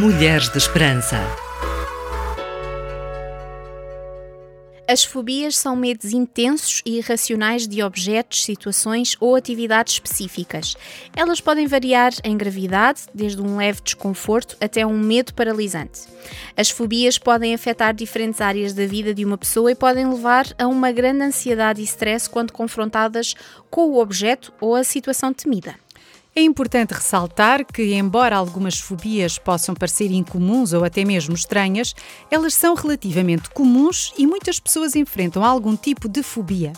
Mulheres de Esperança. As fobias são medos intensos e irracionais de objetos, situações ou atividades específicas. Elas podem variar em gravidade, desde um leve desconforto até um medo paralisante. As fobias podem afetar diferentes áreas da vida de uma pessoa e podem levar a uma grande ansiedade e stress quando confrontadas com o objeto ou a situação temida. É importante ressaltar que, embora algumas fobias possam parecer incomuns ou até mesmo estranhas, elas são relativamente comuns e muitas pessoas enfrentam algum tipo de fobia.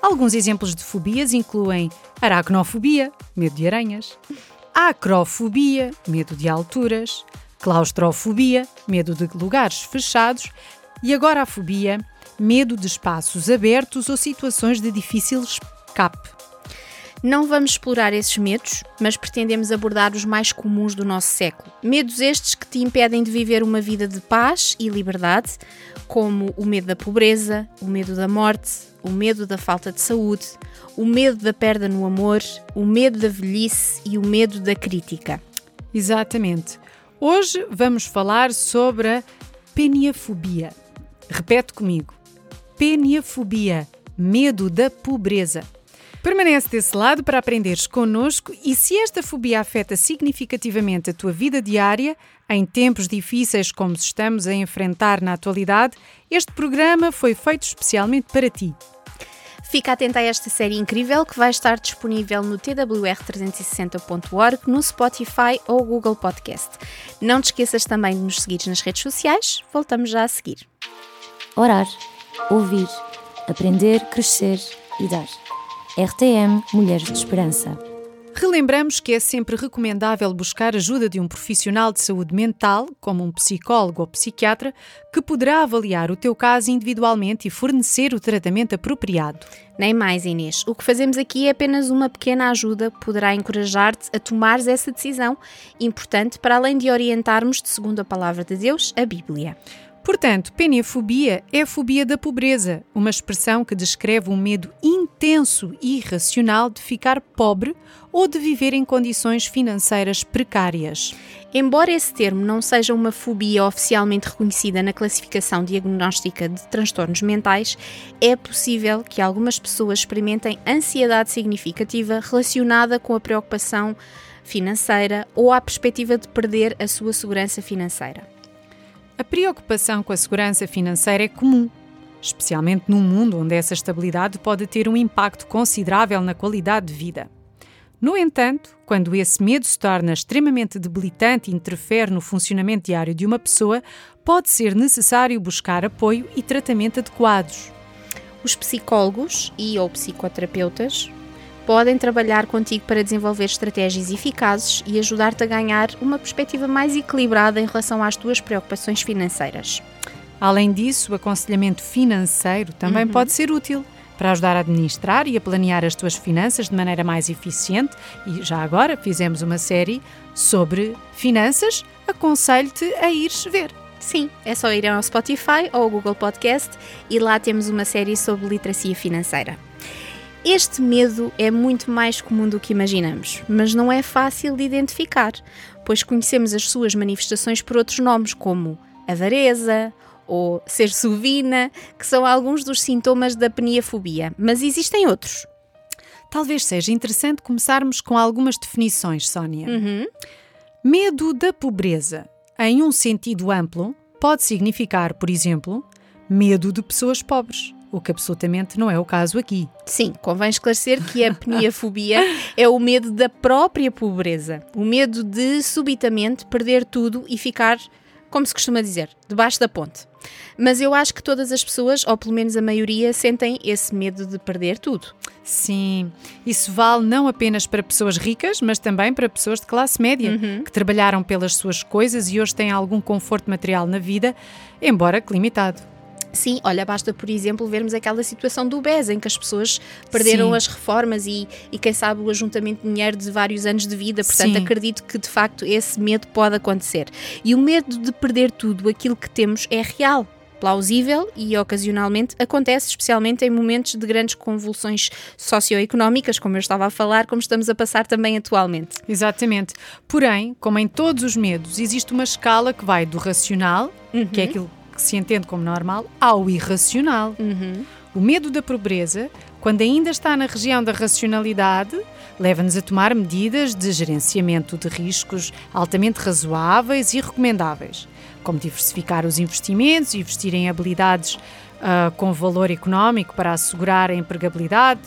Alguns exemplos de fobias incluem aracnofobia, medo de aranhas, acrofobia, medo de alturas, claustrofobia, medo de lugares fechados e agorafobia, medo de espaços abertos ou situações de difícil escape. Não vamos explorar esses medos, mas pretendemos abordar os mais comuns do nosso século. Medos estes que te impedem de viver uma vida de paz e liberdade, como o medo da pobreza, o medo da morte, o medo da falta de saúde, o medo da perda no amor, o medo da velhice e o medo da crítica. Exatamente. Hoje vamos falar sobre a peniafobia. Repete comigo. Peniafobia, medo da pobreza. Permanece desse lado para aprenderes connosco e se esta fobia afeta significativamente a tua vida diária, em tempos difíceis como estamos a enfrentar na atualidade, este programa foi feito especialmente para ti. Fica atenta a esta série incrível que vai estar disponível no twr360.org, no Spotify ou Google Podcast. Não te esqueças também de nos seguir nas redes sociais. Voltamos já a seguir. Orar, ouvir, aprender, crescer e dar. RTM Mulheres de Esperança. Relembramos que é sempre recomendável buscar ajuda de um profissional de saúde mental, como um psicólogo ou psiquiatra, que poderá avaliar o teu caso individualmente e fornecer o tratamento apropriado. Nem mais, Inês. O que fazemos aqui é apenas uma pequena ajuda que poderá encorajar-te a tomares essa decisão importante para além de orientarmos, de segundo a palavra de Deus, a Bíblia. Portanto, peniafobia é a fobia da pobreza, uma expressão que descreve um medo intenso e irracional de ficar pobre ou de viver em condições financeiras precárias. Embora esse termo não seja uma fobia oficialmente reconhecida na classificação diagnóstica de transtornos mentais, é possível que algumas pessoas experimentem ansiedade significativa relacionada com a preocupação financeira ou a perspectiva de perder a sua segurança financeira. A preocupação com a segurança financeira é comum, especialmente num mundo onde essa estabilidade pode ter um impacto considerável na qualidade de vida. No entanto, quando esse medo se torna extremamente debilitante e interfere no funcionamento diário de uma pessoa, pode ser necessário buscar apoio e tratamento adequados. Os psicólogos e ou psicoterapeutas podem trabalhar contigo para desenvolver estratégias eficazes e ajudar-te a ganhar uma perspectiva mais equilibrada em relação às tuas preocupações financeiras. Além disso, o aconselhamento financeiro também uhum. pode ser útil para ajudar a administrar e a planear as tuas finanças de maneira mais eficiente. E já agora fizemos uma série sobre finanças. Aconselho-te a ires ver. Sim, é só ir ao Spotify ou ao Google Podcast e lá temos uma série sobre literacia financeira. Este medo é muito mais comum do que imaginamos, mas não é fácil de identificar, pois conhecemos as suas manifestações por outros nomes, como avareza ou ser suvina, que são alguns dos sintomas da peniafobia, mas existem outros. Talvez seja interessante começarmos com algumas definições, Sónia. Uhum. Medo da pobreza, em um sentido amplo, pode significar, por exemplo, medo de pessoas pobres o que absolutamente não é o caso aqui. Sim, convém esclarecer que a peniafobia é o medo da própria pobreza, o medo de subitamente perder tudo e ficar, como se costuma dizer, debaixo da ponte. Mas eu acho que todas as pessoas, ou pelo menos a maioria, sentem esse medo de perder tudo. Sim, isso vale não apenas para pessoas ricas, mas também para pessoas de classe média, uhum. que trabalharam pelas suas coisas e hoje têm algum conforto material na vida, embora que limitado. Sim, olha, basta, por exemplo, vermos aquela situação do BES, em que as pessoas perderam Sim. as reformas e, e, quem sabe, o ajuntamento de dinheiro de vários anos de vida. Portanto, Sim. acredito que, de facto, esse medo pode acontecer. E o medo de perder tudo, aquilo que temos, é real. plausível e ocasionalmente acontece, especialmente em momentos de grandes convulsões socioeconómicas, como eu estava a falar, como estamos a passar também atualmente. Exatamente. Porém, como em todos os medos, existe uma escala que vai do racional, uhum. que é aquilo que se entende como normal, ao irracional. Uhum. O medo da pobreza, quando ainda está na região da racionalidade, leva-nos a tomar medidas de gerenciamento de riscos altamente razoáveis e recomendáveis como diversificar os investimentos, investir em habilidades uh, com valor económico para assegurar a empregabilidade,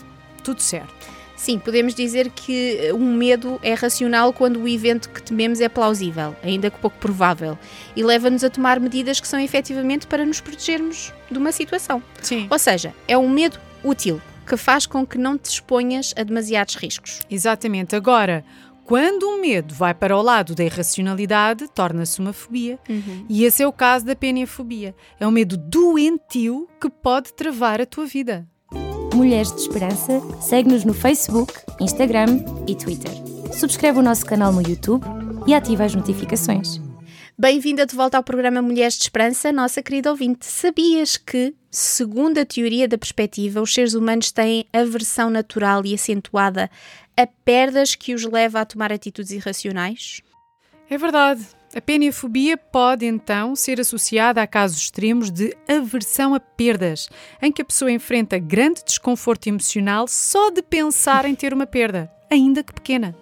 tudo certo. Sim, podemos dizer que um medo é racional quando o evento que tememos é plausível, ainda que pouco provável, e leva-nos a tomar medidas que são efetivamente para nos protegermos de uma situação. Sim. Ou seja, é um medo útil, que faz com que não te exponhas a demasiados riscos. Exatamente. Agora, quando um medo vai para o lado da irracionalidade, torna-se uma fobia. Uhum. E esse é o caso da peniafobia. É um medo doentio que pode travar a tua vida. Mulheres de Esperança, segue-nos no Facebook, Instagram e Twitter. Subscreve o nosso canal no YouTube e ativa as notificações. Bem-vinda de volta ao programa Mulheres de Esperança, nossa querida ouvinte. Sabias que, segundo a teoria da perspectiva, os seres humanos têm aversão natural e acentuada a perdas que os leva a tomar atitudes irracionais? É verdade. A peniafobia pode então ser associada a casos extremos de aversão a perdas, em que a pessoa enfrenta grande desconforto emocional só de pensar em ter uma perda, ainda que pequena.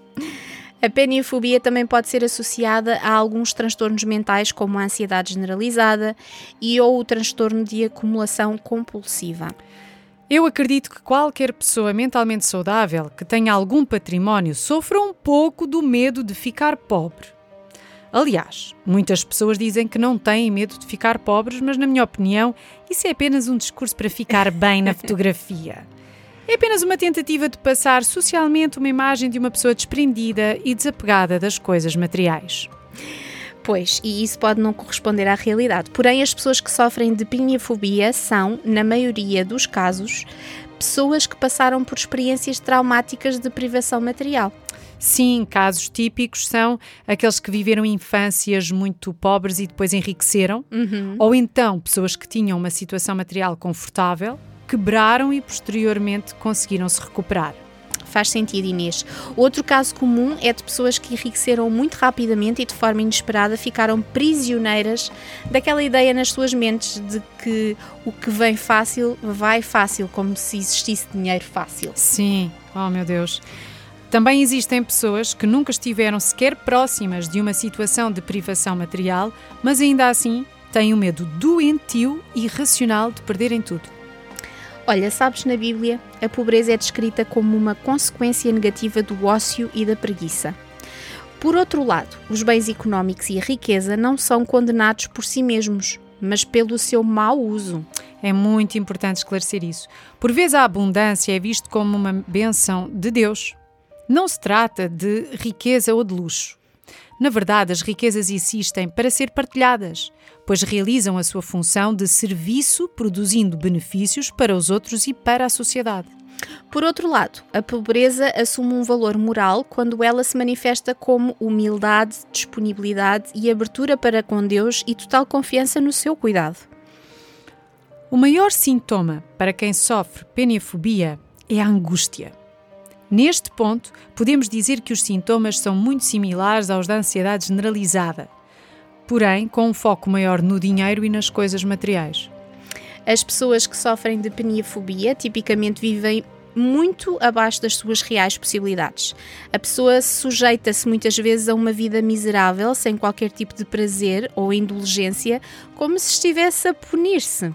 A peniafobia também pode ser associada a alguns transtornos mentais, como a ansiedade generalizada e ou o transtorno de acumulação compulsiva. Eu acredito que qualquer pessoa mentalmente saudável que tenha algum património sofra um pouco do medo de ficar pobre. Aliás, muitas pessoas dizem que não têm medo de ficar pobres, mas, na minha opinião, isso é apenas um discurso para ficar bem na fotografia. É apenas uma tentativa de passar socialmente uma imagem de uma pessoa desprendida e desapegada das coisas materiais. Pois, e isso pode não corresponder à realidade. Porém, as pessoas que sofrem de piniafobia são, na maioria dos casos, pessoas que passaram por experiências traumáticas de privação material. Sim, casos típicos são aqueles que viveram infâncias muito pobres e depois enriqueceram, uhum. ou então pessoas que tinham uma situação material confortável, quebraram e posteriormente conseguiram se recuperar. Faz sentido, Inês. Outro caso comum é de pessoas que enriqueceram muito rapidamente e de forma inesperada ficaram prisioneiras daquela ideia nas suas mentes de que o que vem fácil vai fácil, como se existisse dinheiro fácil. Sim, oh meu Deus. Também existem pessoas que nunca estiveram sequer próximas de uma situação de privação material, mas ainda assim têm o um medo doentio e irracional de perderem tudo. Olha, sabes, na Bíblia, a pobreza é descrita como uma consequência negativa do ócio e da preguiça. Por outro lado, os bens económicos e a riqueza não são condenados por si mesmos, mas pelo seu mau uso. É muito importante esclarecer isso. Por vezes a abundância é visto como uma benção de Deus. Não se trata de riqueza ou de luxo. Na verdade, as riquezas existem para ser partilhadas, pois realizam a sua função de serviço, produzindo benefícios para os outros e para a sociedade. Por outro lado, a pobreza assume um valor moral quando ela se manifesta como humildade, disponibilidade e abertura para com Deus e total confiança no seu cuidado. O maior sintoma para quem sofre peniafobia é a angústia. Neste ponto, podemos dizer que os sintomas são muito similares aos da ansiedade generalizada, porém com um foco maior no dinheiro e nas coisas materiais. As pessoas que sofrem de peniafobia tipicamente vivem muito abaixo das suas reais possibilidades. A pessoa sujeita-se muitas vezes a uma vida miserável, sem qualquer tipo de prazer ou indulgência, como se estivesse a punir-se.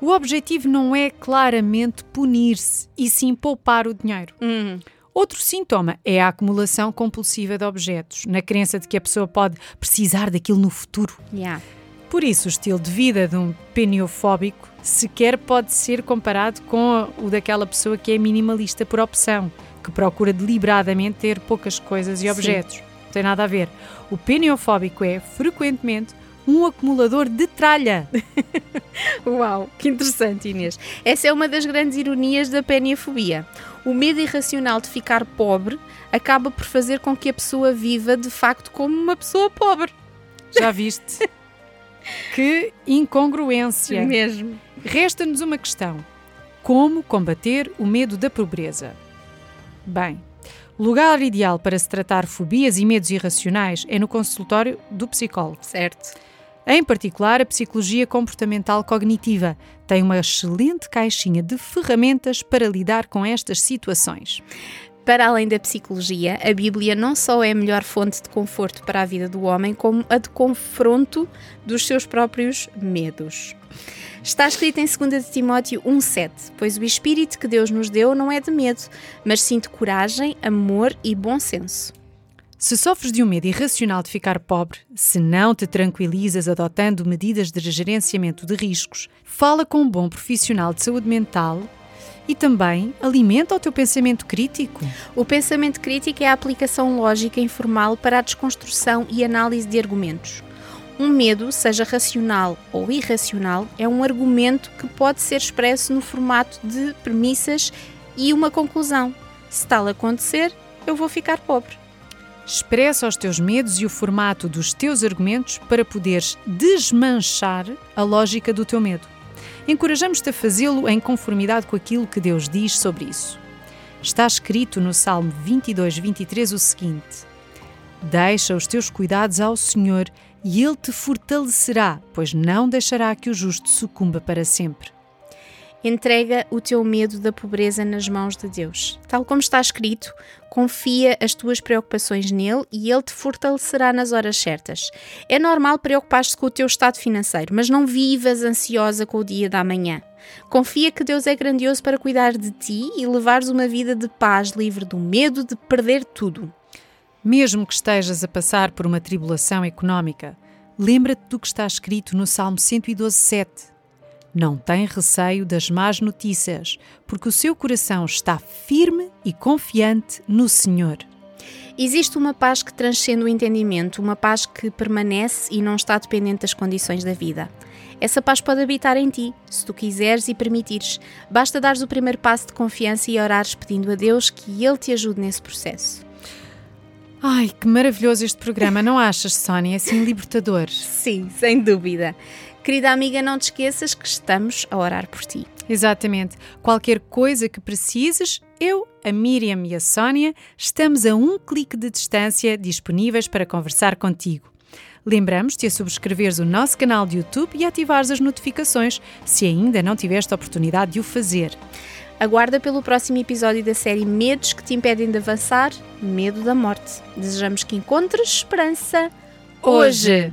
O objetivo não é claramente punir-se, e sim poupar o dinheiro. Hum. Outro sintoma é a acumulação compulsiva de objetos, na crença de que a pessoa pode precisar daquilo no futuro. Yeah. Por isso, o estilo de vida de um peniofóbico sequer pode ser comparado com o daquela pessoa que é minimalista por opção, que procura deliberadamente ter poucas coisas e objetos. Sim. Não tem nada a ver. O peniofóbico é, frequentemente, um acumulador de tralha. Uau, que interessante, Inês. Essa é uma das grandes ironias da peniafobia. O medo irracional de ficar pobre acaba por fazer com que a pessoa viva de facto como uma pessoa pobre. Já viste? Que incongruência! Mesmo. Resta-nos uma questão: como combater o medo da pobreza? Bem, o lugar ideal para se tratar fobias e medos irracionais é no consultório do psicólogo. Certo. Em particular, a psicologia comportamental cognitiva tem uma excelente caixinha de ferramentas para lidar com estas situações. Para além da psicologia, a Bíblia não só é a melhor fonte de conforto para a vida do homem, como a de confronto dos seus próprios medos. Está escrito em 2 Timóteo 1,7: Pois o Espírito que Deus nos deu não é de medo, mas sim de coragem, amor e bom senso. Se sofres de um medo irracional de ficar pobre, se não te tranquilizas adotando medidas de gerenciamento de riscos, fala com um bom profissional de saúde mental e também alimenta o teu pensamento crítico. O pensamento crítico é a aplicação lógica informal para a desconstrução e análise de argumentos. Um medo, seja racional ou irracional, é um argumento que pode ser expresso no formato de premissas e uma conclusão. Se tal acontecer, eu vou ficar pobre. Expressa os teus medos e o formato dos teus argumentos para poderes desmanchar a lógica do teu medo. Encorajamos-te a fazê-lo em conformidade com aquilo que Deus diz sobre isso. Está escrito no Salmo 22, 23 o seguinte: Deixa os teus cuidados ao Senhor e Ele te fortalecerá, pois não deixará que o justo sucumba para sempre. Entrega o teu medo da pobreza nas mãos de Deus. Tal como está escrito, confia as tuas preocupações nele e ele te fortalecerá nas horas certas. É normal preocupar-te com o teu estado financeiro, mas não vivas ansiosa com o dia da manhã. Confia que Deus é grandioso para cuidar de ti e levares uma vida de paz, livre do medo de perder tudo. Mesmo que estejas a passar por uma tribulação económica, lembra-te do que está escrito no Salmo 112, 7 não tem receio das más notícias, porque o seu coração está firme e confiante no Senhor. Existe uma paz que transcende o entendimento, uma paz que permanece e não está dependente das condições da vida. Essa paz pode habitar em ti, se tu quiseres e permitires. Basta dares o primeiro passo de confiança e orares pedindo a Deus que Ele te ajude nesse processo. Ai, que maravilhoso este programa, não achas, Sónia? É assim libertador. Sim, sem dúvida. Querida amiga, não te esqueças que estamos a orar por ti. Exatamente. Qualquer coisa que precises, eu, a Miriam e a Sónia estamos a um clique de distância disponíveis para conversar contigo. Lembramos-te a subscreveres o nosso canal de YouTube e ativares as notificações, se ainda não tiveste a oportunidade de o fazer. Aguarda pelo próximo episódio da série Medos que te impedem de avançar, Medo da Morte. Desejamos que encontres esperança hoje.